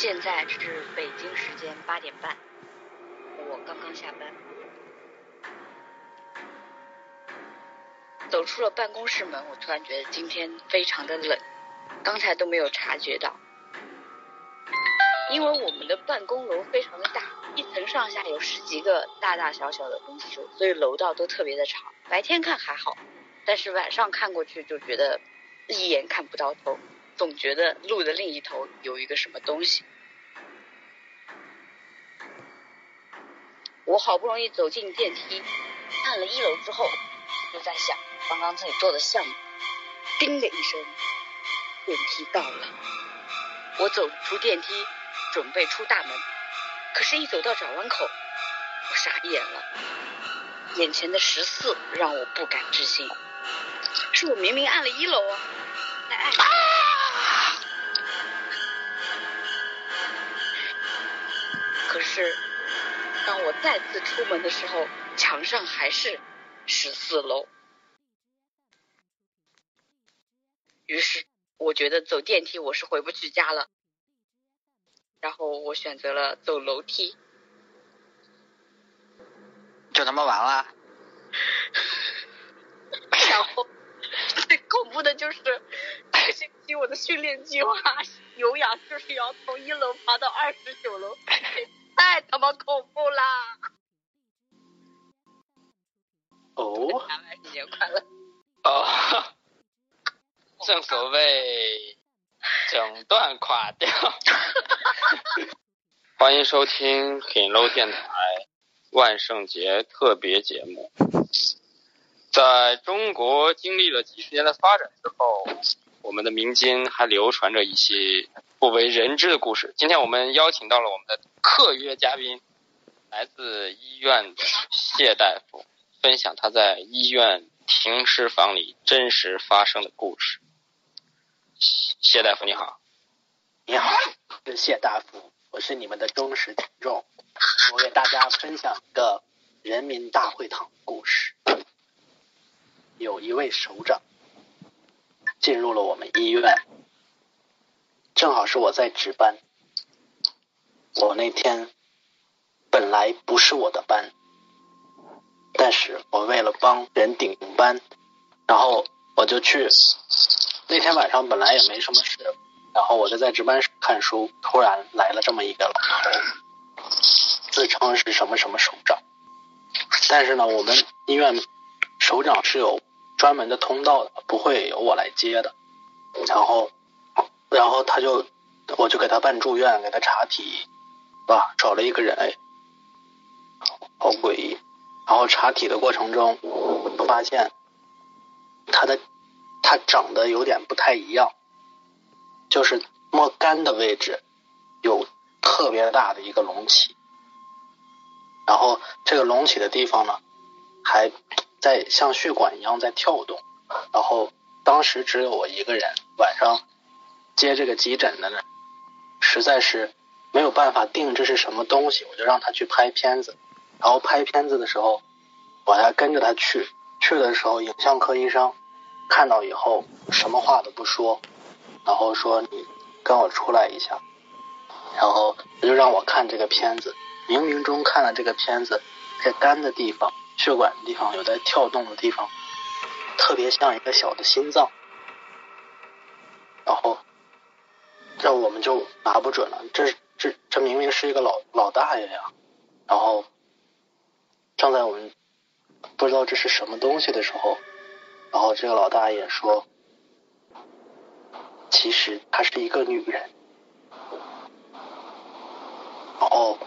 现在是北京时间八点半，我刚刚下班，走出了办公室门，我突然觉得今天非常的冷，刚才都没有察觉到，因为我们的办公楼非常的大，一层上下有十几个大大小小的东西，所以楼道都特别的长。白天看还好，但是晚上看过去就觉得一眼看不到头。总觉得路的另一头有一个什么东西。我好不容易走进电梯，按了一楼之后，就在想刚刚自己做的项目。叮的一声，电梯到了。我走出电梯，准备出大门，可是，一走到转弯口，我傻眼了。眼前的十四让我不敢置信，是我明明按了一楼啊，再按。可是，当我再次出门的时候，墙上还是十四楼。于是，我觉得走电梯我是回不去家了。然后，我选择了走楼梯。就他妈完了。然后，最恐怖的就是这星期我的训练计划，有氧就是要从一楼爬到二十九楼。太他妈恐怖啦！哦，新年快乐！哦，正所谓整段垮掉。欢迎收听品楼电台万圣节特别节目。在中国经历了几十年的发展之后，我们的民间还流传着一些。不为人知的故事。今天我们邀请到了我们的特约嘉宾，来自医院的谢大夫，分享他在医院停尸房里真实发生的故事。谢大夫你好，你好，是谢大夫，我是你们的忠实听众，我给大家分享一个人民大会堂故事。有一位首长进入了我们医院。正好是我在值班，我那天本来不是我的班，但是我为了帮人顶班，然后我就去。那天晚上本来也没什么事，然后我就在值班室看书，突然来了这么一个老头，自称是什么什么首长，但是呢，我们医院首长是有专门的通道，不会由我来接的，然后。然后他就，我就给他办住院，给他查体，吧，找了一个人，哎，好诡异。然后查体的过程中，发现他的他长得有点不太一样，就是摸肝的位置有特别大的一个隆起，然后这个隆起的地方呢，还在像血管一样在跳动。然后当时只有我一个人，晚上。接这个急诊的呢，实在是没有办法定这是什么东西，我就让他去拍片子。然后拍片子的时候，我还跟着他去。去的时候，影像科医生看到以后，什么话都不说，然后说：“你跟我出来一下。”然后他就让我看这个片子。冥冥中看了这个片子，在肝的地方、血管的地方有在跳动的地方，特别像一个小的心脏。然后。这我们就拿不准了，这这这明明是一个老老大爷呀，然后正在我们不知道这是什么东西的时候，然后这个老大爷说，其实她是一个女人，然后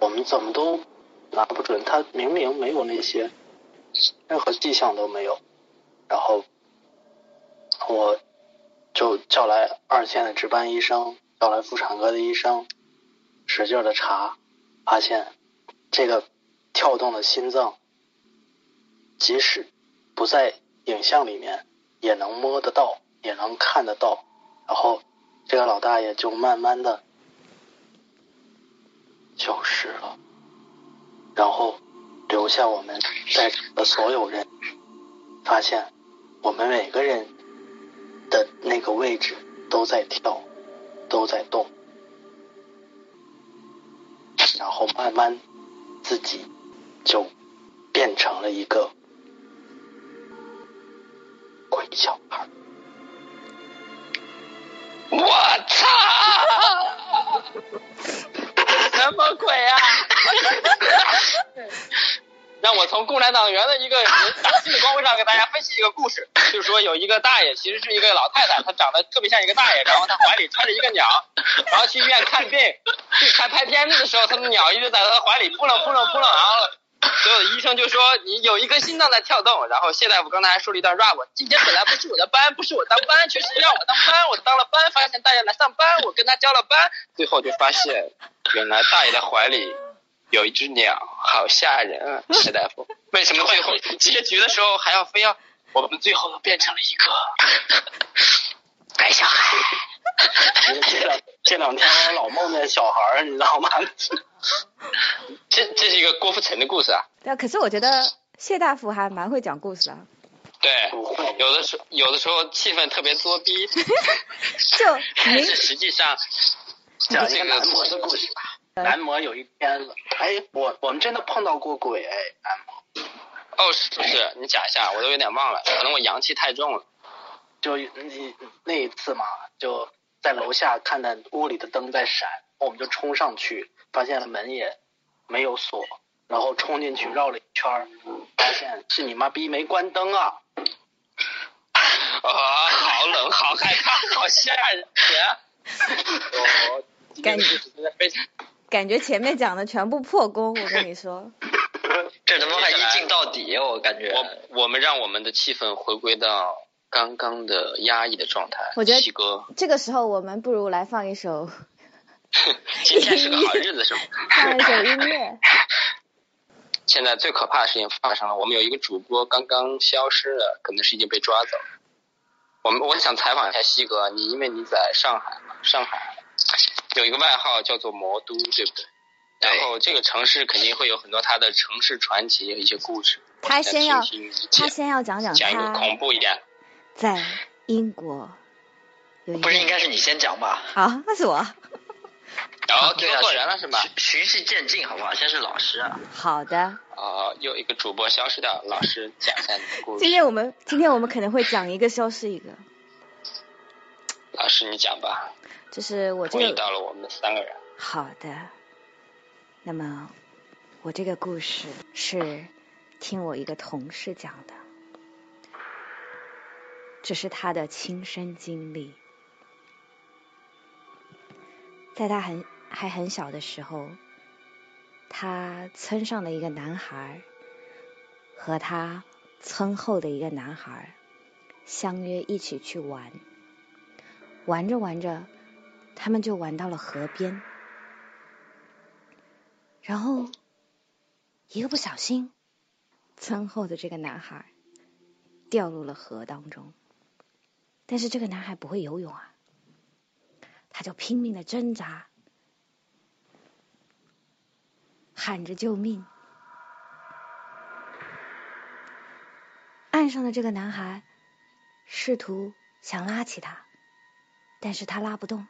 我们怎么都拿不准，他明明没有那些任何迹象都没有，然后我。就叫来二线的值班医生，叫来妇产科的医生，使劲的查，发现这个跳动的心脏，即使不在影像里面，也能摸得到，也能看得到。然后这个老大爷就慢慢的消失了，然后留下我们在场的所有人，发现我们每个人。的那个位置都在跳，都在动，然后慢慢自己就变成了一个鬼小孩。我操！什么鬼啊！让我从共产党员的一个人性的光辉上给大家分析一个故事，就是说有一个大爷，其实是一个老太太，她长得特别像一个大爷，然后她怀里揣着一个鸟，然后去医院看病，去拍拍片子的时候，她的鸟一直在她怀里扑棱扑棱扑棱，然后所有的医生就说你有一颗心脏在跳动，然后谢大夫刚才还说了一段 rap，今天本来不是我的班，不是我当班，却是让我当班，我当了班，发现大爷来上班，我跟他交了班，最后就发现原来大爷的怀里。有一只鸟，好吓人啊！谢大夫，为什么最后结局的时候还要非要我们最后都变成了一个白小孩？这两这两天我老梦见小孩儿，你知道吗？这这是一个郭富城的故事啊。对啊，可是我觉得谢大夫还蛮会讲故事啊。对，有的时候有的时候气氛特别作逼，就但是实际上讲一这个个男模的故事吧。男模有一天，哎，我我们真的碰到过鬼哎，男模哦是不是？你讲一下，我都有点忘了，可能我阳气太重了。就那那一次嘛，就在楼下看到屋里的灯在闪，我们就冲上去，发现门也没有锁，然后冲进去绕了一圈儿，发现是你妈逼没关灯啊！啊，好冷，好害怕，好吓人！哦，今天的故事真的非常。感觉前面讲的全部破功，我跟你说。这他妈还一镜到底，我感觉。我我们让我们的气氛回归到刚刚的压抑的状态。我觉得西哥，这个时候我们不如来放一首 今天是个好日子，是吗？放一首音乐。现在最可怕的事情发生了，我们有一个主播刚刚消失了，可能是已经被抓走。我们我想采访一下西哥，你因为你在上海嘛，上海有一个外号叫做魔都，对不对？然后这个城市肯定会有很多他的城市传奇，一些故事。他先要听听他先要讲讲讲一个恐怖一点。在英国有一不是应该是你先讲吧？好，那是我。然后对啊，听错人了是吧？循循序渐进，好不好？先是老师啊。好的，啊，又一个主播消失掉，老师讲一下你的故事。今天我们今天我们可能会讲一个消失一个，老师你讲吧，就是我这个到了我们三个人。好的，那么我这个故事是听我一个同事讲的，这是他的亲身经历。在他很还很小的时候，他村上的一个男孩和他村后的一个男孩相约一起去玩，玩着玩着，他们就玩到了河边。然后一个不小心，村后的这个男孩掉入了河当中。但是这个男孩不会游泳啊，他就拼命的挣扎，喊着救命。岸上的这个男孩试图想拉起他，但是他拉不动，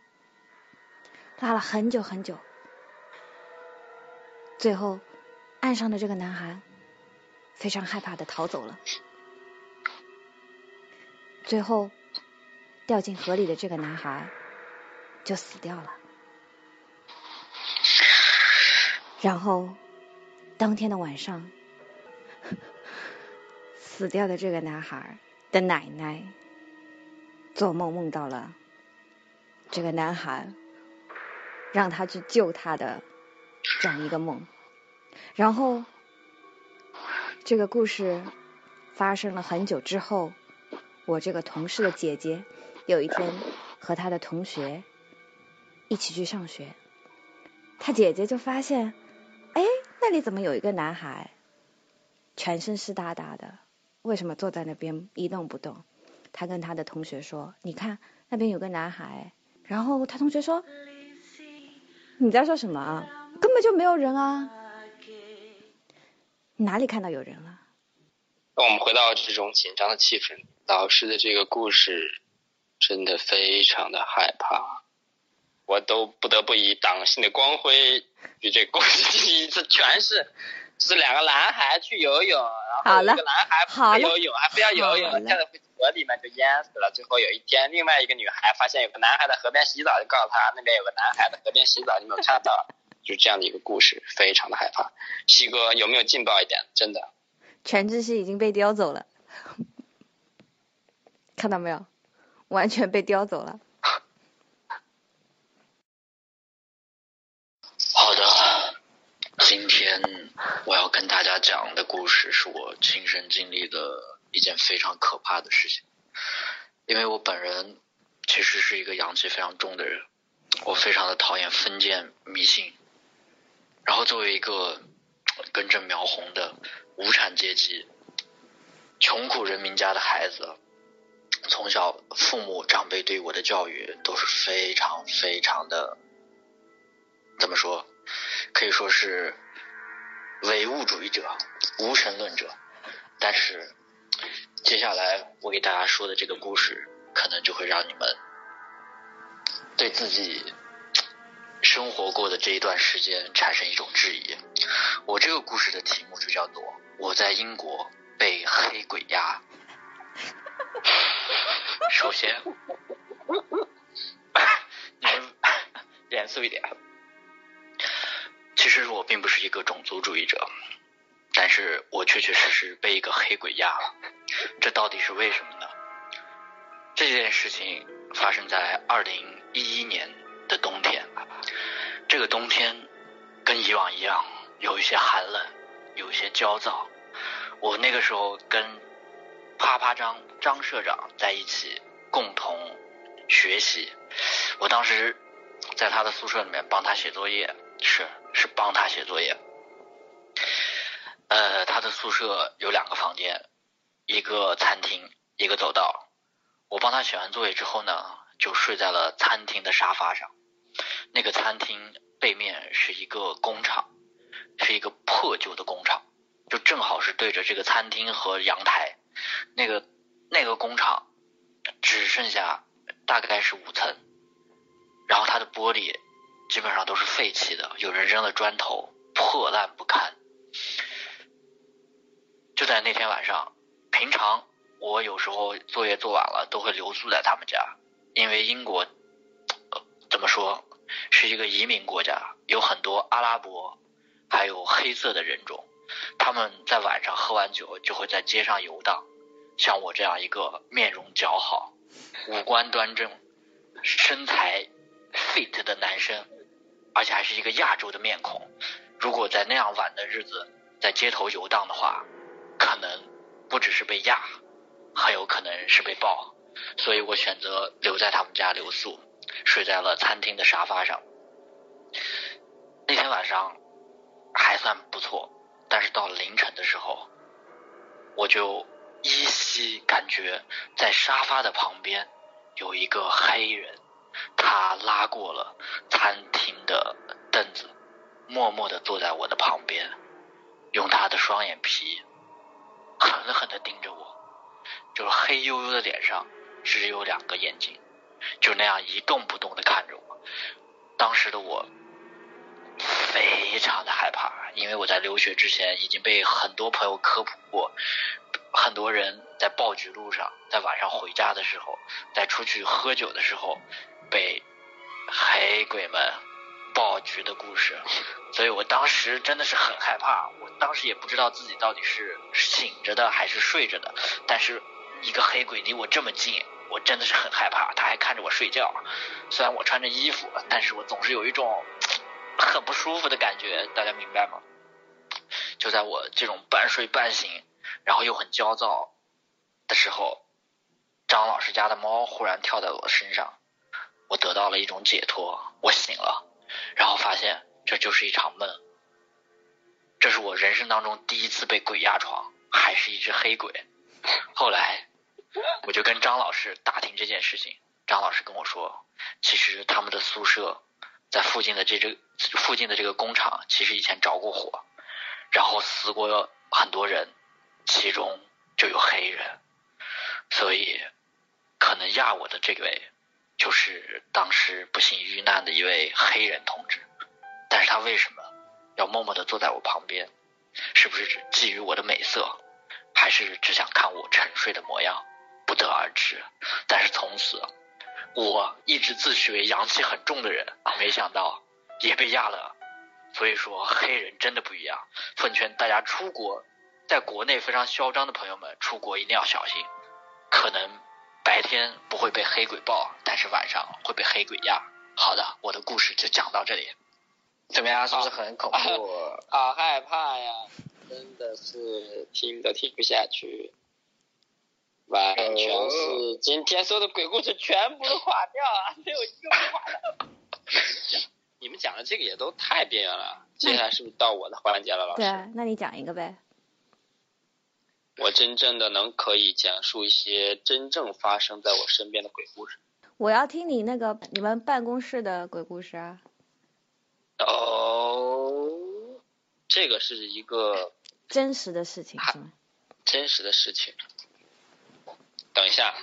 拉了很久很久。最后，岸上的这个男孩非常害怕的逃走了。最后，掉进河里的这个男孩就死掉了。然后，当天的晚上，死掉的这个男孩的奶奶做梦梦到了这个男孩，让他去救他的这样一个梦。然后，这个故事发生了很久之后，我这个同事的姐姐有一天和他的同学一起去上学，他姐姐就发现，哎，那里怎么有一个男孩，全身湿哒哒的，为什么坐在那边一动不动？她跟她的同学说：“你看那边有个男孩。”然后她同学说：“你在说什么啊？根本就没有人啊！你哪里看到有人了？”那我们回到这种紧张的气氛，老师的这个故事真的非常的害怕。我都不得不以党性的光辉与这故事进行一次诠释。是两个男孩去游泳，然后一个男孩不会游泳，还非要游泳，跳到河里面就淹死了。最后有一天，另外一个女孩发现有个男孩在河边洗澡，就告诉他那边有个男孩在河边洗澡，你没有看到？就这样的一个故事，非常的害怕。西哥有没有劲爆一点？真的，全智熙已经被叼走了，看到没有？完全被叼走了。好的。今天我要跟大家讲的故事是我亲身经历的一件非常可怕的事情。因为我本人其实是一个阳气非常重的人，我非常的讨厌封建迷信。然后作为一个根正苗红的无产阶级、穷苦人民家的孩子，从小父母长辈对我的教育都是非常非常的，怎么说？可以说是唯物主义者、无神论者，但是接下来我给大家说的这个故事，可能就会让你们对自己生活过的这一段时间产生一种质疑。我这个故事的题目就叫做《我在英国被黑鬼压》。首先，你们严肃一点。其实我并不是一个种族主义者，但是我确确实实被一个黑鬼压了。这到底是为什么呢？这件事情发生在二零一一年的冬天。这个冬天跟以往一样，有一些寒冷，有一些焦躁。我那个时候跟啪啪张张社长在一起共同学习。我当时在他的宿舍里面帮他写作业。是是帮他写作业，呃，他的宿舍有两个房间，一个餐厅，一个走道。我帮他写完作业之后呢，就睡在了餐厅的沙发上。那个餐厅背面是一个工厂，是一个破旧的工厂，就正好是对着这个餐厅和阳台。那个那个工厂只剩下大概是五层，然后它的玻璃。基本上都是废弃的，有人扔了砖头，破烂不堪。就在那天晚上，平常我有时候作业做完了，都会留宿在他们家，因为英国怎么说是一个移民国家，有很多阿拉伯还有黑色的人种，他们在晚上喝完酒就会在街上游荡。像我这样一个面容姣好、五官端正、身材 fit 的男生。而且还是一个亚洲的面孔，如果在那样晚的日子在街头游荡的话，可能不只是被压，很有可能是被爆。所以我选择留在他们家留宿，睡在了餐厅的沙发上。那天晚上还算不错，但是到了凌晨的时候，我就依稀感觉在沙发的旁边有一个黑人。他拉过了餐厅的凳子，默默地坐在我的旁边，用他的双眼皮狠狠地盯着我，就是黑黝黝的脸上只有两个眼睛，就那样一动不动地看着我。当时的我非常的害怕，因为我在留学之前已经被很多朋友科普过，很多人在暴菊路上，在晚上回家的时候，在出去喝酒的时候。被黑鬼们爆菊的故事，所以我当时真的是很害怕。我当时也不知道自己到底是醒着的还是睡着的。但是一个黑鬼离我这么近，我真的是很害怕。他还看着我睡觉，虽然我穿着衣服，但是我总是有一种很不舒服的感觉。大家明白吗？就在我这种半睡半醒，然后又很焦躁的时候，张老师家的猫忽然跳在我身上。我得到了一种解脱，我醒了，然后发现这就是一场梦。这是我人生当中第一次被鬼压床，还是一只黑鬼。后来我就跟张老师打听这件事情，张老师跟我说，其实他们的宿舍在附近的这这附近的这个工厂，其实以前着过火，然后死过很多人，其中就有黑人，所以可能压我的这位。就是当时不幸遇难的一位黑人同志。但是他为什么要默默的坐在我旁边？是不是觊觎我的美色，还是只想看我沉睡的模样？不得而知。但是从此，我一直自诩为阳气很重的人，没想到也被压了。所以说，黑人真的不一样。奉劝大家出国，在国内非常嚣张的朋友们，出国一定要小心。可能白天不会被黑鬼抱，但是晚上会被黑鬼压。好的，我的故事就讲到这里。怎么样？是不是很恐怖？好害怕呀！真的是听都听不下去，完全是今天说的鬼故事全部都垮掉啊，没有一个不垮的。你们讲的这个也都太边缘了，接下来是不是到我的环节了，老师？对，那你讲一个呗。我真正的能可以讲述一些真正发生在我身边的鬼故事。我要听你那个你们办公室的鬼故事啊。哦，这个是一个真实的事情是吗？真实的事情。等一下，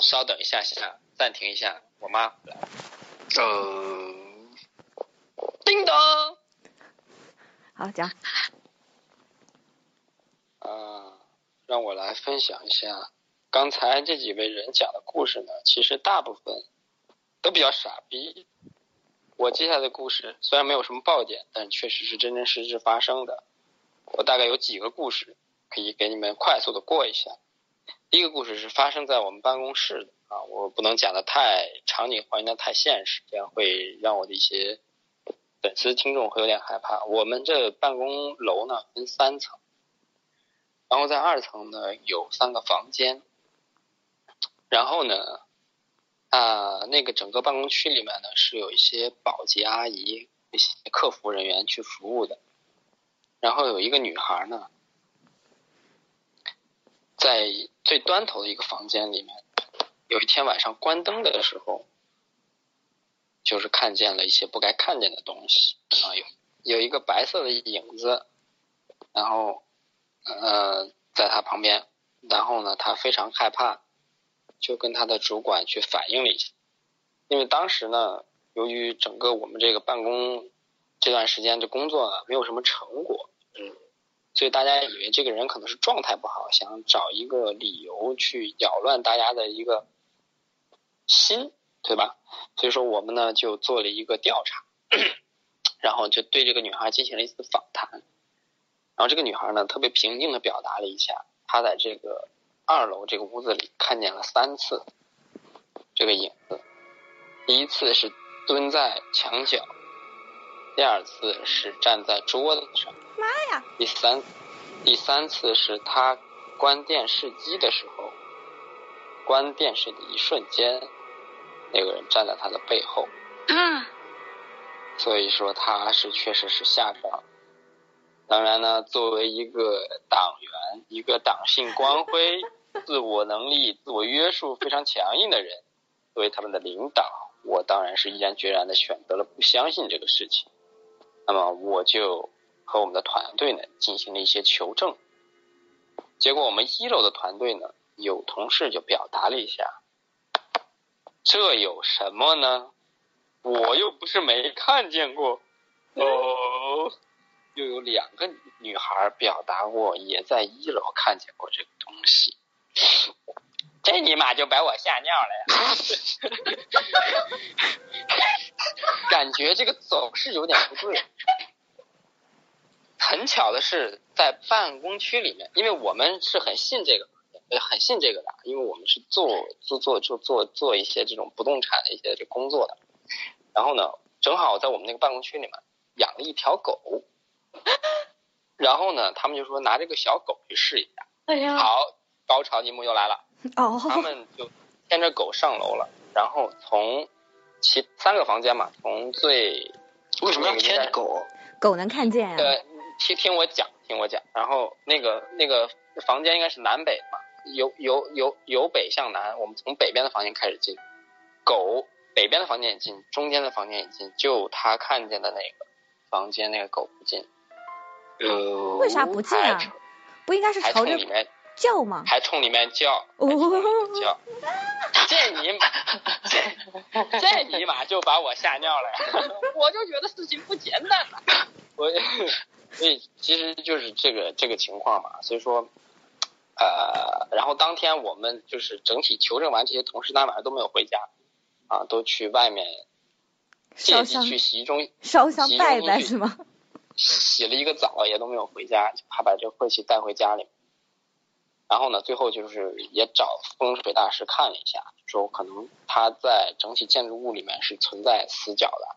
稍等一下下，暂停一下，我妈回来了。呃，叮当。好讲。啊，让我来分享一下刚才这几位人讲的故事呢。其实大部分都比较傻逼。我接下来的故事虽然没有什么爆点，但确实是真真实实发生的。我大概有几个故事可以给你们快速的过一下。第一个故事是发生在我们办公室的啊，我不能讲的太场景还原的太现实，这样会让我的一些粉丝听众会有点害怕。我们这办公楼呢分三层，然后在二层呢有三个房间，然后呢。啊，那个整个办公区里面呢，是有一些保洁阿姨、一些客服人员去服务的。然后有一个女孩呢，在最端头的一个房间里面，有一天晚上关灯的时候，就是看见了一些不该看见的东西啊，有有一个白色的影子，然后呃，在他旁边，然后呢，他非常害怕。就跟他的主管去反映了一下，因为当时呢，由于整个我们这个办公这段时间的工作呢，没有什么成果，嗯，所以大家以为这个人可能是状态不好，想找一个理由去扰乱大家的一个心，对吧？所以说我们呢就做了一个调查，然后就对这个女孩进行了一次访谈，然后这个女孩呢特别平静的表达了一下她在这个。二楼这个屋子里看见了三次这个影子，第一次是蹲在墙角，第二次是站在桌子上，妈呀！第三第三次是她关电视机的时候，关电视的一瞬间，那个人站在她的背后，嗯，所以说她是确实是吓着了。当然呢，作为一个党员，一个党性光辉。自我能力、自我约束非常强硬的人，作为他们的领导，我当然是毅然决然的选择了不相信这个事情。那么我就和我们的团队呢进行了一些求证。结果我们一楼的团队呢，有同事就表达了一下：“这有什么呢？我又不是没看见过。”哦，又有两个女孩表达过，也在一楼看见过这个东西。这尼玛就把我吓尿了呀！感觉这个走势有点不对。很巧的是，在办公区里面，因为我们是很信这个，很信这个的，因为我们是做做做就做做一些这种不动产的一些这工作的。然后呢，正好在我们那个办公区里面养了一条狗，然后呢，他们就说拿这个小狗去试一下。哎呀！好。高潮一幕又来了，哦，他们就牵着狗上楼了，然后从其三个房间嘛，从最为什么要牵狗？狗能看见啊？对，听听我讲，听我讲，然后那个那个房间应该是南北嘛，由由由由北向南，我们从北边的房间开始进，狗北边的房间也进，中间的房间也进，就他看见的那个房间那个狗不进，为啥不进啊？不应该是朝着里面。叫吗？还冲里面叫，叫，这尼玛，这尼玛就把我吓尿了呀！我就觉得事情不简单呐，我所以其实就是这个这个情况嘛，所以说。呃，然后当天我们就是整体求证完，这些同事当天晚上都没有回家，啊，都去外面借机烧香去洗浴中烧香拜拜是吗？洗了一个澡，也都没有回家，就怕把这晦气带回家里。然后呢，最后就是也找风水大师看了一下，说可能它在整体建筑物里面是存在死角的，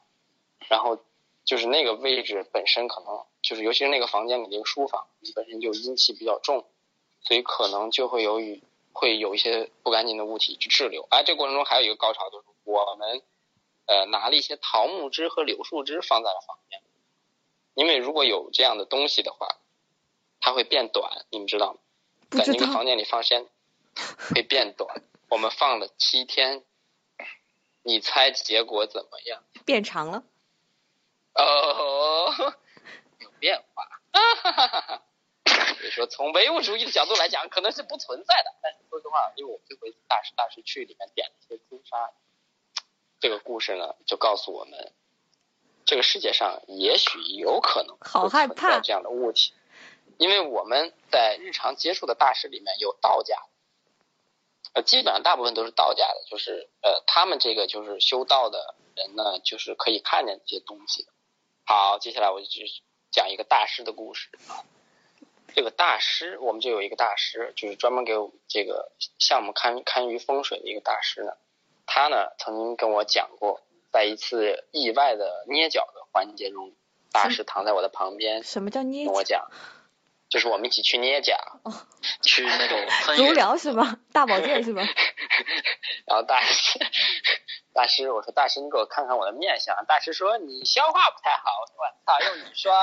然后就是那个位置本身可能就是，尤其是那个房间里那个书房本身就阴气比较重，所以可能就会由于会有一些不干净的物体去滞留。哎，这过程中还有一个高潮，就是我们呃拿了一些桃木枝和柳树枝放在了房间。因为如果有这样的东西的话，它会变短，你们知道吗？在那个房间里放时间会变短。我们放了七天，你猜结果怎么样？变长了。哦，有变化。所以说，从唯物主义的角度来讲，可能是不存在的。但是说实话，因为我最后一次大师大师去里面点了一些朱砂，这个故事呢，就告诉我们，这个世界上也许有可能好害怕存在这样的物体，因为我们在日常接触的大师里面有道家，呃，基本上大部分都是道家的，就是呃，他们这个就是修道的人呢，就是可以看见这些东西。好，接下来我就去讲一个大师的故事啊。这个大师，我们就有一个大师，就是专门给我们这个项目看看于风水的一个大师呢。他呢曾经跟我讲过，在一次意外的捏脚的环节中，大师躺在我的旁边什么叫捏跟我讲，就是我们一起去捏脚，去那种分足疗是吧？大保健是吧？然后大师，大师，我说大师，你给我看看我的面相。大师说你消化不太好。我说我操，用你说，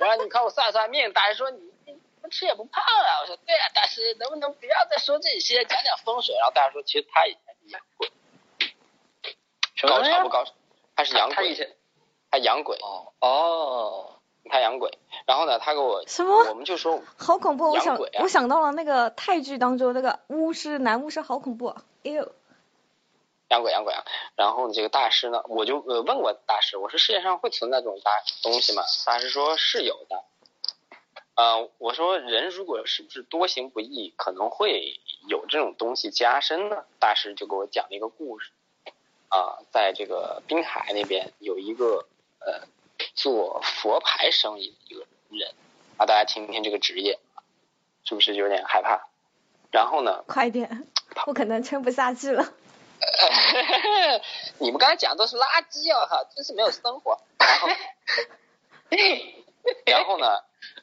我让你看我算算命。大师说你你不吃也不胖啊。我说对啊，大师，能不能不要再说这些，讲讲风水？然后大师说，其实他以前是洋鬼，高潮不高潮？他是洋鬼，他以前他洋鬼，哦哦，他洋鬼。然后呢，他给我什么我们就说好恐怖！我想啊我想到了那个泰剧当中那个巫师男巫师，好恐怖啊！哎呦，洋鬼洋鬼啊。然后这个大师呢，我就呃问过大师，我说世界上会存在这种大东西吗？大师说是有的。呃，我说人如果是不是多行不义，可能会有这种东西加深呢？大师就给我讲了一个故事，啊、在这个滨海那边有一个呃做佛牌生意的一个人啊，大家听听这个职业，是不是有点害怕？然后呢，快点，我可能撑不下去了。你们刚才讲的都是垃圾啊，哈，真是没有生活。然后，然后呢，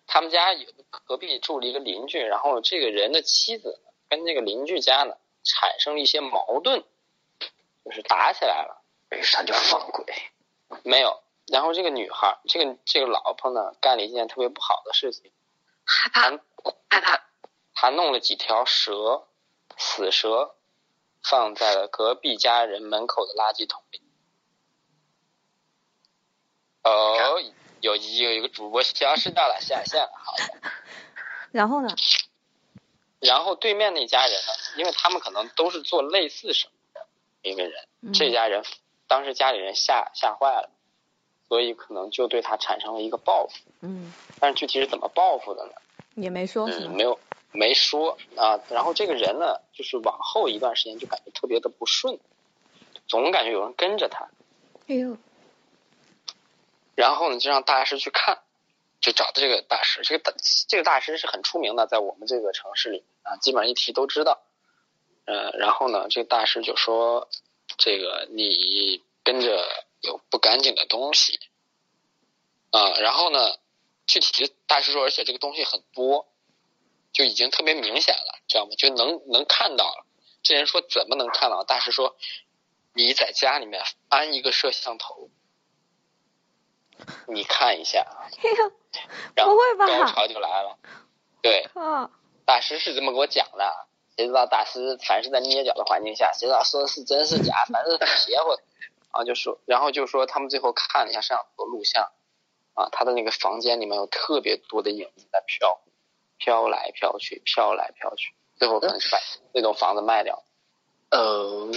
他们家有隔壁住了一个邻居，然后这个人的妻子跟这个邻居家呢产生了一些矛盾，就是打起来了。于是他就放鬼，没有，然后这个女孩，这个这个老婆呢，干了一件特别不好的事情，害怕害怕，她弄了几条蛇，死蛇，放在了隔壁家人门口的垃圾桶里。哦，有有一个主播消失掉了，下线了，好的。然后呢？然后对面那家人呢，因为他们可能都是做类似生意的一个人，嗯这家人当时家里人吓吓坏了，所以可能就对他产生了一个报复。嗯，但是具体是怎么报复的呢？也没说嗯，没有没说啊。然后这个人呢，就是往后一段时间就感觉特别的不顺，总感觉有人跟着他。哎呦，然后呢，就让大师去看，就找的这个大师。这个大这个大师是很出名的，在我们这个城市里啊，基本上一提都知道。呃，然后呢，这个大师就说：“这个你跟着有不干净的东西啊。”然后呢，具体大师说，而且这个东西很多，就已经特别明显了，知道吗？就能能看到了。这人说怎么能看到？大师说，你在家里面安一个摄像头，你看一下，哎呦，然后不会吧高潮就来了。对，靠！大师是这么给我讲的，谁知道大师凡是在捏脚的环境下，谁知道说的是真是假，反正邪乎的。啊，就说，然后就说他们最后看了一下摄像头录像，啊，他的那个房间里面有特别多的影子在飘，飘来飘去，飘来飘去。最后可能是把那栋房子卖掉。呃，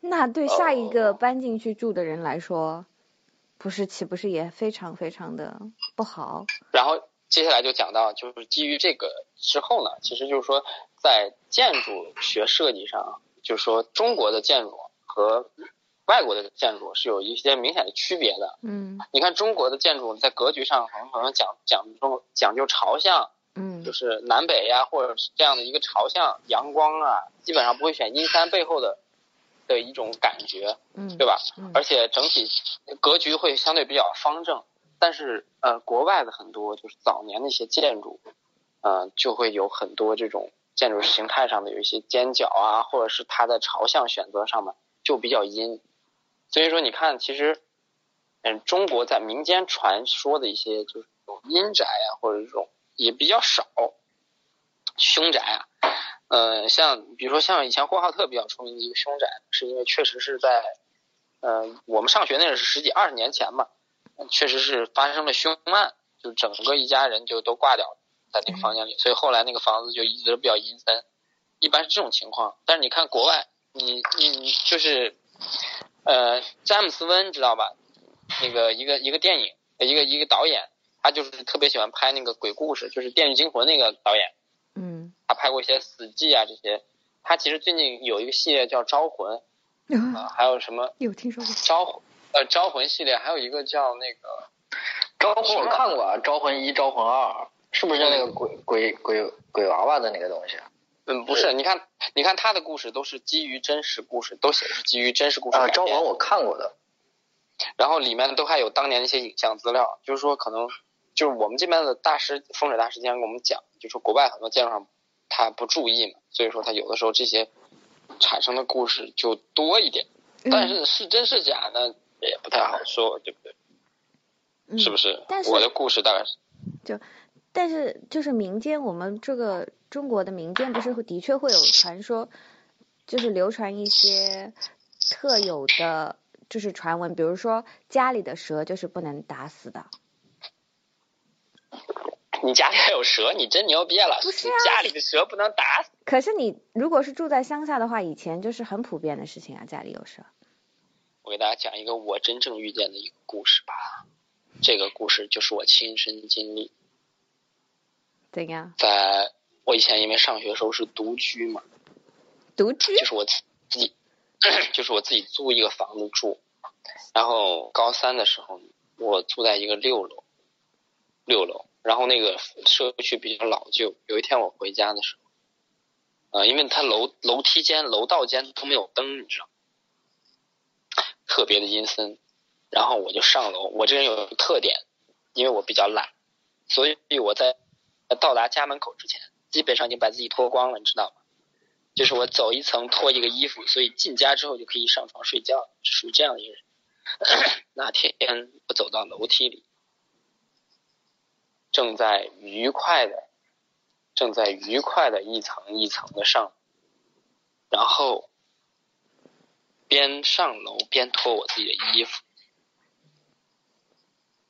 那对下一个哦搬进去住的人来说，不是岂不是也非常非常的不好？然后接下来就讲到，就是基于这个之后呢，其实就是说在建筑学设计上，就是说中国的建筑和外国的建筑是有一些明显的区别的。嗯你看中国的建筑在格局上可能可能讲讲究讲究朝向，嗯就是南北呀，或者是这样的一个朝向，阳光啊，基本上不会选阴山背后的的一种感觉，嗯，对吧？嗯而且整体格局会相对比较方正。但是呃，国外的很多就是早年的一些建筑，呃，就会有很多这种建筑形态上的有一些尖角啊，或者是它的朝向选择上面就比较阴。所以说，你看，其实，嗯，中国在民间传说的一些就是这种阴宅啊，或者这种也比较少，凶宅啊，呃，像比如说像以前呼和浩特比较出名的一个凶宅，是因为确实是在，呃，我们上学那是十几二十年前吧，确实是发生了凶案，就整个一家人就都挂掉了在那个房间里，所以后来那个房子就一直都比较阴森，一般是这种情况。但是你看国外，你你你就是，呃，詹姆斯温知道吧？那个一个一个电影，一个一个导演，他就是特别喜欢拍那个鬼故事，就是《电锯惊魂》那个导演。嗯他拍过一些死寂啊这些。他其实最近有一个系列叫《招魂》啊，还有什么有听说过？招魂呃招魂系列，还有一个叫那个招魂我看过啊，招魂一、招魂二，是不是就那个鬼鬼鬼鬼娃娃的那个东西啊？嗯不是，你看你看他的故事都是基于真实故事，都写的是基于真实故事啊，招魂我看过的。然后里面都还有当年的一些影像资料，就是说可能就是我们这边的大师风水大师经常跟我们讲，就说国外很多建筑上他不注意嘛，所以说他有的时候这些产生的故事就多一点。但是是真是假呢，也不太好说，对不对？嗯是不是？但是我的故事大概是，但是就是民间，我们这个中国的民间不是会的确会有传说，就是流传一些特有的就是传闻，比如说家里的蛇就是不能打死的。你家里还有蛇，你真牛逼了！不是啊家里的蛇不能打死。可是你如果是住在乡下的话，以前就是很普遍的事情啊，家里有蛇。我给大家讲一个我真正遇见的一个故事吧。这个故事就是我亲身经历，怎样？在我以前因为上学的时候是独居嘛，独居？就是我自己，就是我自己租一个房子住。然后高三的时候，我住在一个六楼，六楼。然后那个社区比较老旧。有一天我回家的时候，呃，因为它楼楼梯间、楼道间都没有灯，你知道，特别的阴森。然后我就上楼。我这人有个特点，因为我比较懒，所以我在到达家门口之前，基本上已经把自己脱光了，你知道吗？就是我走一层脱一个衣服，所以进家之后就可以上床睡觉，是属于这样的一个人。那天我走到楼梯里，正在愉快的，正在愉快的一层一层的上，然后边上楼边脱我自己的衣服，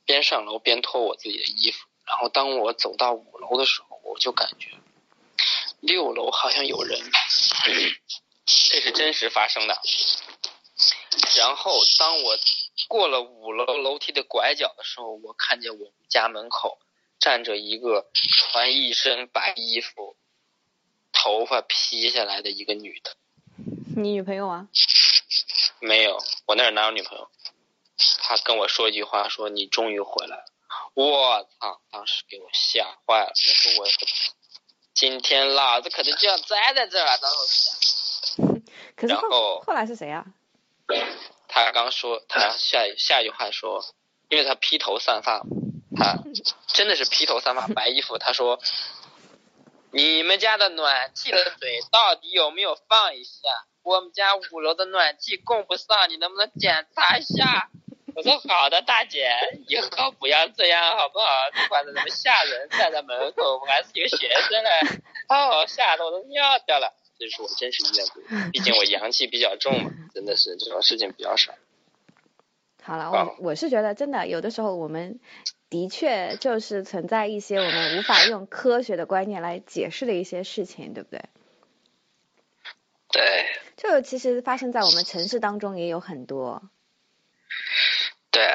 边上楼边脱我自己的衣服。然后当我走到五楼的时候，我就感觉六楼好像有人，这是真实发生的。然后当我过了五楼楼梯的拐角的时候，我看见我们家门口站着一个穿一身白衣服、头发披下来的一个女的。你女朋友啊？没有，我那儿哪有女朋友？她跟我说一句话，说你终于回来了。我操！当时给我吓坏了。那时候我今天老子可能就要栽在这儿了。当时可是后然后后来是谁啊？他刚说，他下下一句话说，因为他披头散发，他真的是披头散发，白衣服。他说：“你们家的暖气的水到底有没有放一下？我们家五楼的暖气供不上，你能不能检查一下？”我说：“好的，大姐，以后不要这样好不好？不管的那么吓人，站在门口，我还是一个学生嘞，哦，吓得我都尿掉了。”这是我真实遇见过，毕竟我阳气比较重嘛，真的是这种事情比较少。好了，啊我我是觉得真的有的时候我们的确就是存在一些我们无法用科学的观念来解释的一些事情，对不对？对就其实发生在我们城市当中也有很多。对，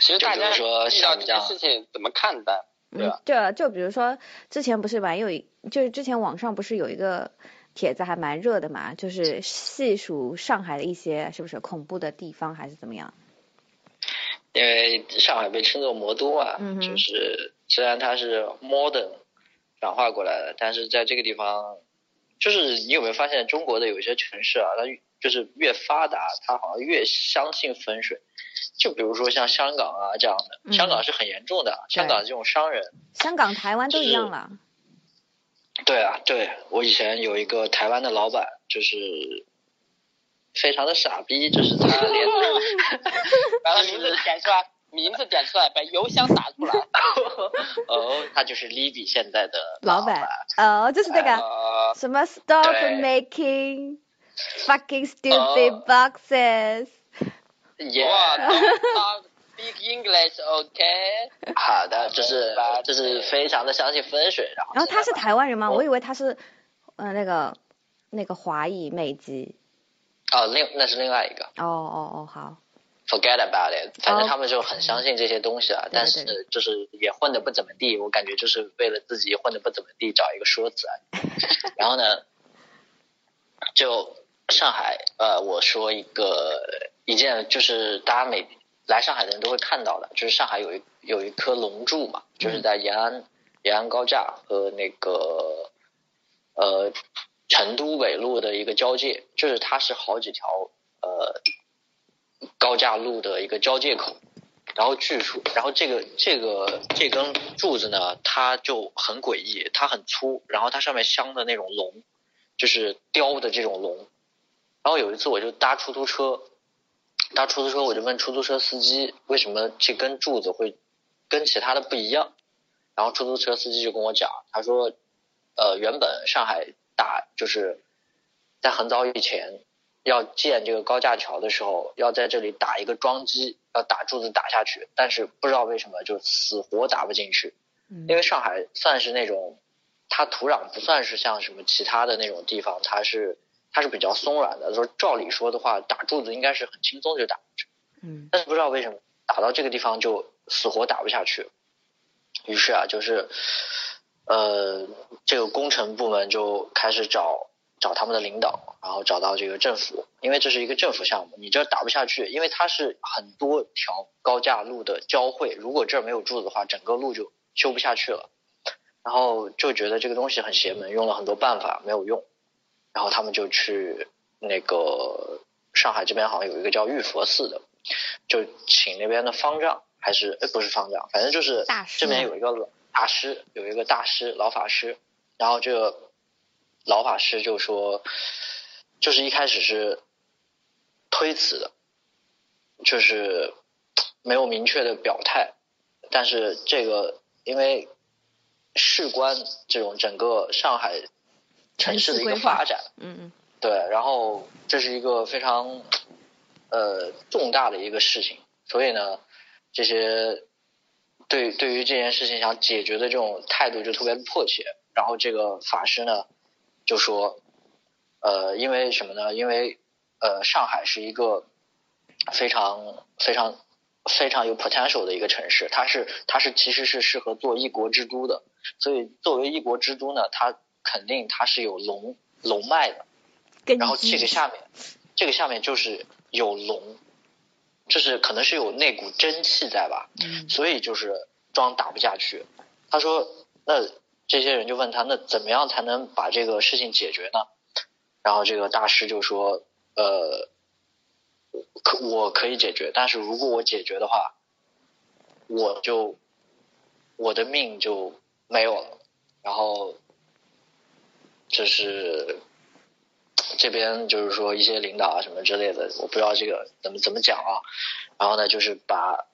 其实大家说遇到像这事情怎么看待？对嗯吧，就就比如说之前不是网有一，就是之前网上不是有一个帖子还蛮热的嘛，就是细数上海的一些是不是恐怖的地方还是怎么样？因为上海被称作魔都啊，嗯就是虽然它是 modern 转化过来的，但是在这个地方，就是你有没有发现中国的有一些城市啊，它就是越发达，它好像越相信风水。就比如说像香港啊这样的，嗯香港是很严重的，香港这种商人，香港、台湾都一样了。对啊，对我以前有一个台湾的老板，就是非常的傻逼，就是他连 把他名字点出来，名字点出来，把邮箱打出来。哦，他就是 Libby 现在的老板，哦，就是这个呃，什么 stop 对 making fucking stupid boxes。哇 Yeah，，Don't talk speak English，OK？好的，就是就是非常的相信风水，然后然后他是台湾人吗？我我以为他是呃那个那个华裔美籍。哦，另那是另外一个哦哦哦，好。，forget about it，反正哦他们就很相信这些东西啊，对但是就是也混的不怎么地，我感觉就是为了自己混的不怎么地找一个说辞啊。然后呢，就上海，呃，我说一个一件就是大家每来上海的人都会看到的，就是上海有一有一颗龙柱嘛，就是在延安延安高架和那个呃成都北路的一个交界，就是它是好几条呃高架路的一个交界口。然后据说，然后这个这个这根柱子呢，它就很诡异，它很粗，然后它上面镶的那种龙，就是雕的这种龙。然后有一次我就搭出租车，搭出租车我就问出租车司机为什么这根柱子会跟其他的不一样，然后出租车司机就跟我讲，他说，呃，原本上海打就是在很早以前要建这个高架桥的时候，要在这里打一个桩基，要打柱子打下去，但是不知道为什么就死活打不进去，嗯。因为上海算是那种，它土壤不算是像什么其他的那种地方，它是它是比较松软的，说照理说的话，打柱子应该是很轻松就打过去，嗯但是不知道为什么打到这个地方就死活打不下去，于是啊，就是呃，这个工程部门就开始找找他们的领导，然后找到这个政府，因为这是一个政府项目，你这打不下去，因为它是很多条高架路的交汇，如果这儿没有柱子的话，整个路就修不下去了。然后就觉得这个东西很邪门，用了很多办法没有用，然后他们就去那个上海这边好像有一个叫玉佛寺的，就请那边的方丈还是哎不是方丈，反正就是这边有一个大师，有一个大师老法师，然后这个老法师就说，就是一开始是推辞的，就是没有明确的表态，但是这个因为事关这种整个上海城市的一个发展，嗯嗯。对，然后这是一个非常呃重大的一个事情，所以呢，这些对对于这件事情想解决的这种态度就特别迫切。然后这个法师呢就说，呃，因为什么呢？因为呃，上海是一个非常非常非常有 potential 的一个城市，它是它是其实是适合做一国之都的，所以作为一国之都呢，它肯定它是有龙龙脉的。根然后这个下面，这个下面就是有龙，就是可能是有那股真气在吧，嗯所以就是桩打不下去。他说，那这些人就问他，那怎么样才能把这个事情解决呢？然后这个大师就说，呃，可我可以解决，但是如果我解决的话，我就我的命就没有了。然后就是这边就是说一些领导啊什么之类的，我不知道这个怎么怎么讲啊。然后呢，就是把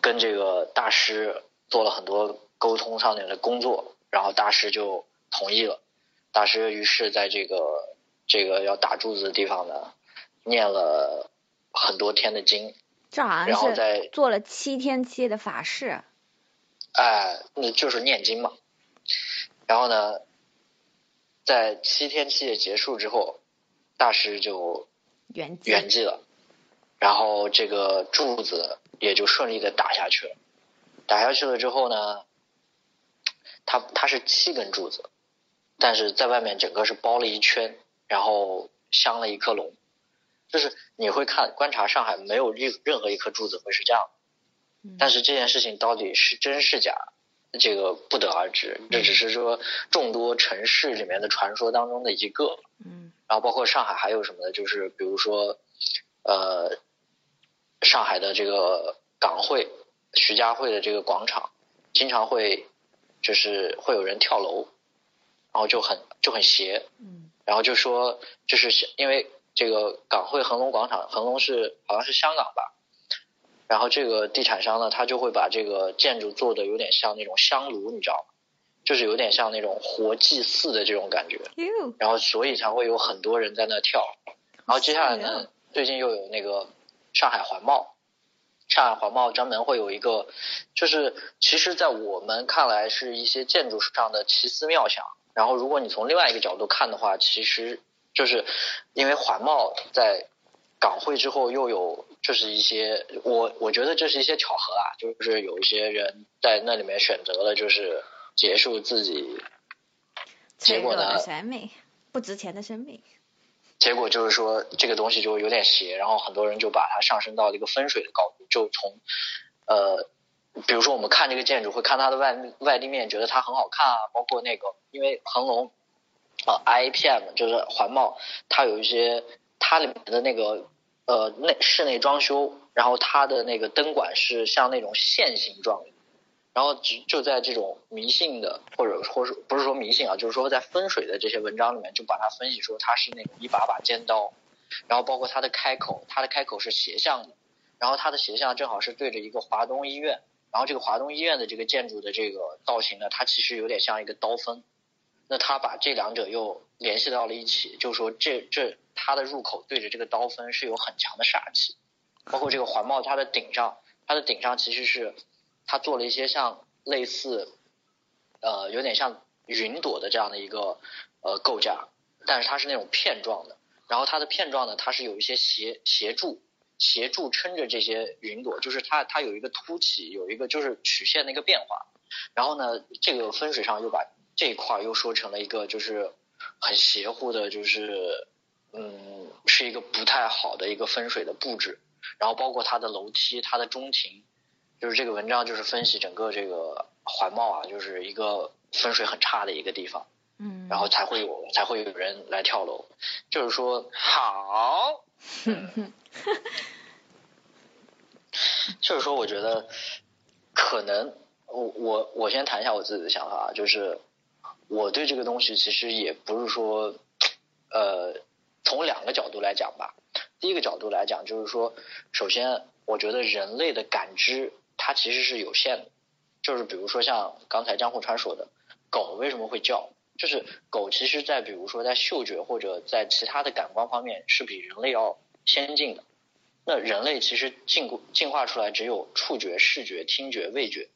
跟这个大师做了很多沟通上面的工作，然后大师就同意了。大师于是在这个这个要打柱子的地方呢，念了很多天的经，这好然后像是在做了七天七夜的法事。哎，那就是念经嘛。然后呢，在七天七夜结束之后，大师就圆寂。圆寂了，然后这个柱子也就顺利的打下去了。打下去了之后呢，它它是七根柱子，但是在外面整个是包了一圈，然后镶了一颗龙。就是你会看观察上海没有任任何一颗柱子会是这样但是这件事情到底是真是假，这个不得而知。这只是说众多城市里面的传说当中的一个。嗯然后包括上海还有什么呢？就是比如说，呃，上海的这个港汇徐家汇的这个广场，经常会就是会有人跳楼，然后就很就很邪，嗯然后就说就是因为这个港汇恒隆广场，恒隆是好像是香港吧，然后这个地产商呢，他就会把这个建筑做的有点像那种香炉，你知道吗？就是有点像那种活祭祀的这种感觉，然后所以才会有很多人在那跳。然后接下来呢，最近又有那个上海环贸，上海环贸专门会有一个，就是其实，在我们看来是一些建筑上的奇思妙想。然后如果你从另外一个角度看的话，其实就是因为环贸在港汇之后又有就是一些我我觉得这是一些巧合啊，就是有一些人在那里面选择了就是结束自己结果呢的生命，不值钱的生命。结果就是说这个东西就有点邪，然后很多人就把它上升到了一个风水的高度，就从呃，比如说我们看这个建筑，会看它的外外立面，觉得它很好看啊，包括那个因为恒隆啊、IPM 就是环贸，它有一些它里面的那个呃内室内装修，然后它的那个灯管是像那种线形状。然后就就在这种迷信的，或者或是不是说迷信啊，就是说在风水的这些文章里面，就把它分析说它是那种一把把尖刀，然后包括它的开口，它的开口是斜向的，然后它的斜向正好是对着一个华东医院，然后这个华东医院的这个建筑的这个造型呢，它其实有点像一个刀锋，那他把这两者又联系到了一起，就是说这这它的入口对着这个刀锋是有很强的煞气，包括这个环帽它的顶上，它的顶上其实是它做了一些像类似，呃，有点像云朵的这样的一个呃构架，但是它是那种片状的，然后它的片状呢，它是有一些斜斜柱，斜柱撑着这些云朵，就是它它有一个凸起，有一个就是曲线的一个变化，然后呢，这个风水上又把这一块又说成了一个就是很邪乎的，就是嗯，是一个不太好的一个风水的布置，然后包括它的楼梯、它的中庭。就是这个文章就是分析整个这个环贸啊，就是一个风水很差的一个地方，嗯，然后才会有才会有人来跳楼。就是说，好，嗯就是说，我觉得可能我我我先谈一下我自己的想法啊，就是我对这个东西其实也不是说，呃，从两个角度来讲吧。第一个角度来讲，就是说，首先我觉得人类的感知它其实是有限的，就是比如说像刚才江户川说的，狗为什么会叫？就是狗其实在比如说在嗅觉或者在其他的感官方面是比人类要先进的。那人类其实进过进化出来只有触觉、视觉、听觉、味觉，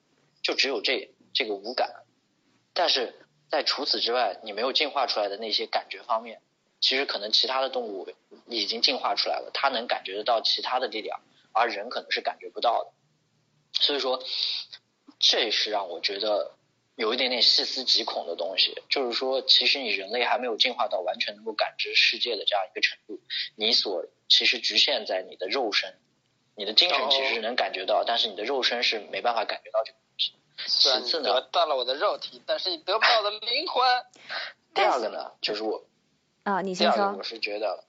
就只有这这个五感。但是在除此之外，你没有进化出来的那些感觉方面，其实可能其他的动物已经进化出来了，它能感觉得到其他的力量，而人可能是感觉不到的。所以说，这是让我觉得有一点点细思极恐的东西，就是说，其实你人类还没有进化到完全能够感知世界的这样一个程度，你所其实局限在你的肉身，你的精神其实是能感觉到，但是你的肉身是没办法感觉到这个。虽然你得到了我的肉体，但是你得不到我的灵魂。第二个呢，就是我啊，你先说第二个我。是觉得，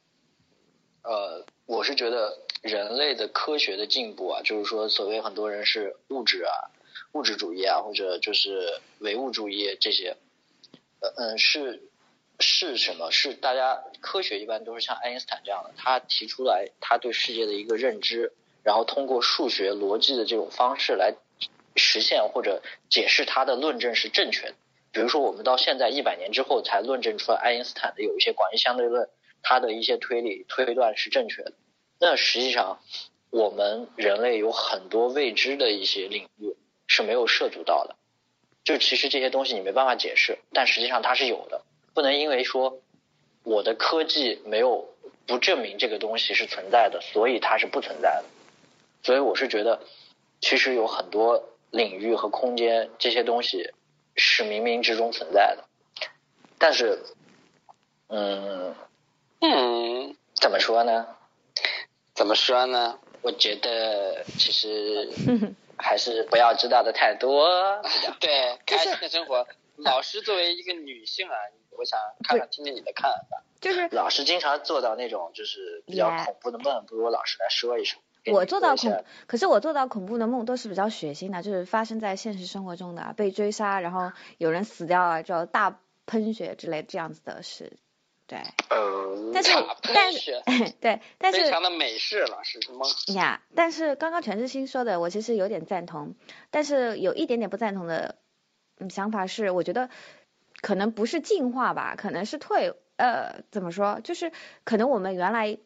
呃，我是觉得人类的科学的进步啊，就是说，所谓很多人是物质啊、物质主义啊，或者就是唯物主义这些，呃嗯，是是什么？是大家科学一般都是像爱因斯坦这样的，他提出来他对世界的一个认知，然后通过数学逻辑的这种方式来实现或者解释他的论证是正确的。比如说，我们到现在一百年之后才论证出来爱因斯坦的有一些广义相对论，他的一些推理推断是正确的。那实际上，我们人类有很多未知的一些领域是没有涉足到的。就其实这些东西你没办法解释，但实际上它是有的。不能因为说我的科技没有不证明这个东西是存在的，所以它是不存在的。所以我是觉得，其实有很多领域和空间这些东西是冥冥之中存在的。但是，嗯嗯，怎么说呢？怎么说呢？我觉得其实 还是不要知道的太多。对，开心的生活。老师作为一个女性啊，我想看看听听你的看法。就是老师经常做到那种就是比较恐怖的梦，不如老师来说一说。给我做到恐，可是我做到恐怖的梦都是比较血腥的，就是发生在现实生活中的，被追杀，然后有人死掉啊，就大喷血之类这样子的事。对，呃，但是大喷但是血对，但是非常的美式，老师是吗？呀，但是刚刚全智新说的，我其实有点赞同，但是有一点点不赞同的嗯想法是，我觉得可能不是进化吧，可能是退，呃，怎么说？就是可能我们原来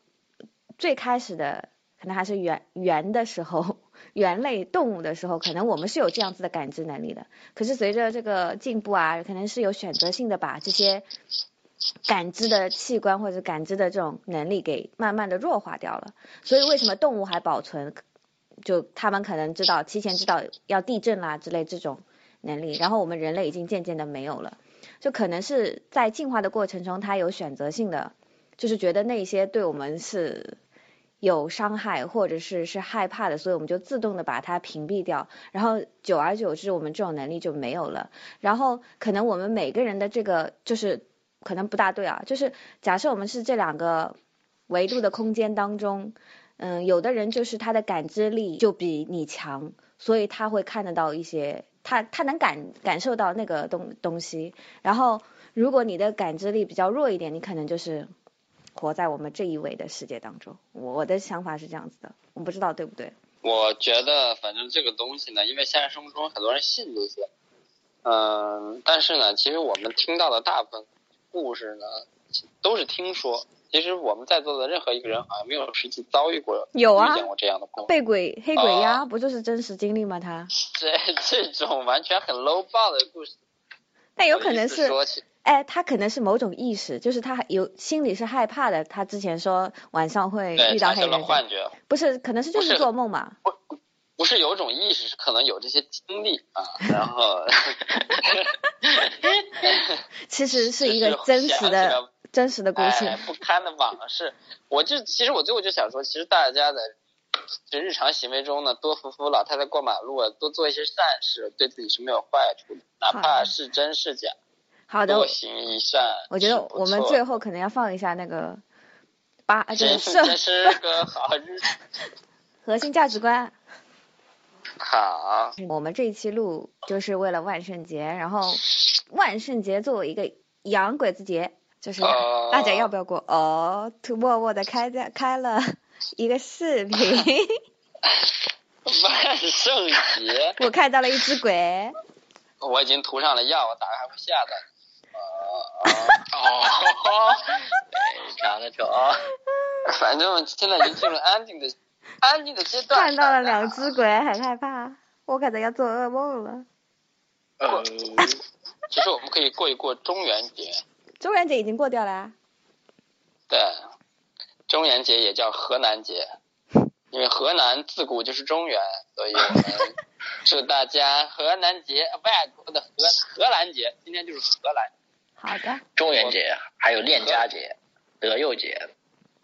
最开始的，可能还是猿猿的时候，猿类动物的时候，可能我们是有这样子的感知能力的。可是随着这个进步啊，可能是有选择性的把这些感知的器官或者感知的这种能力给慢慢的弱化掉了。所以为什么动物还保存？就他们可能知道提前知道要地震啦之类这种能力，然后我们人类已经渐渐的没有了。就可能是在进化的过程中，它有选择性的，就是觉得那些对我们是有伤害或者是是害怕的，所以我们就自动的把它屏蔽掉，然后久而久之，我们这种能力就没有了。然后可能我们每个人的这个就是可能不大对啊，就是假设我们是这两个维度的空间当中，嗯，有的人就是他的感知力就比你强，所以他会看得到一些，他他能感感受到那个东东西。然后如果你的感知力比较弱一点，你可能就是活在我们这一维的世界当中。我的想法是这样子的，我不知道对不对。我觉得反正这个东西呢，因为现实生活中很多人信这些，嗯，但是呢，其实我们听到的大部分故事呢，都是听说。其实我们在座的任何一个人好像没有实际遭遇过、有啊遇见过这样的故事。被鬼黑鬼压哦不就是真实经历吗？他，这这种完全很 low 爆的故事，但有可能是，说起哎，他可能是某种意识，就是他有心里是害怕的。他之前说晚上会遇到黑人，幻觉，不是，可能是就是做梦嘛。不是有种意识，是可能有这些经历啊，然后 其实是一个真实的真实的故事。哎，不堪的往事。我就其实我最后就想说，其实大家的就日常行为中呢，多扶扶老太太过马路啊，多做一些善事，对自己是没有坏处的，哪怕是真是假，好的，行一善。我觉得我们最后可能要放一下那个 八，呃就是社真是个 好日子。核心价值观。好，我们这一期录就是为了万圣节，然后万圣节作为一个洋鬼子节，就是哦大家要不要过？哦，土默默的开在开了 一个视频，万圣节，我看到了一只鬼。我已经涂上了药，我打开会吓到你。哦 哦，非常的丑。反正现在已经进入安静的安静的阶段。看到了两只鬼，很害怕，我可能要做噩梦了。呃，其实我们可以过一过中元节，中元节已经过掉了啊，对，中元节也叫河南节，因为河南自古就是中原，所以我们祝大家河南节，外国的荷荷兰节，今天就是荷兰好的，中元节还有恋家节、德佑节，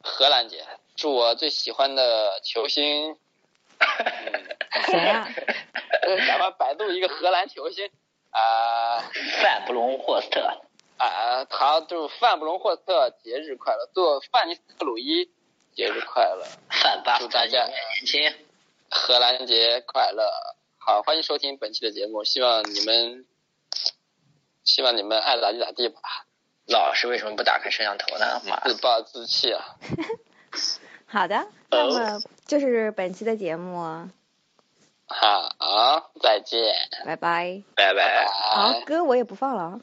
荷兰节，祝我最喜欢的球星，谁啊？呃 咱们百度一个荷兰球星啊。范布隆霍斯特。啊，他，祝范布隆霍斯特节日快乐，祝范尼斯特鲁伊节日快乐，范巴祝大家永远年轻。荷兰节快乐。好，欢迎收听本期的节目，希望你们，希望你们爱咋地咋地吧，老师为什么不打开摄像头呢？妈自暴自弃啊。好的，那么就是本期的节目，好，再见，拜拜。拜拜。拜好，歌我也不放了啊。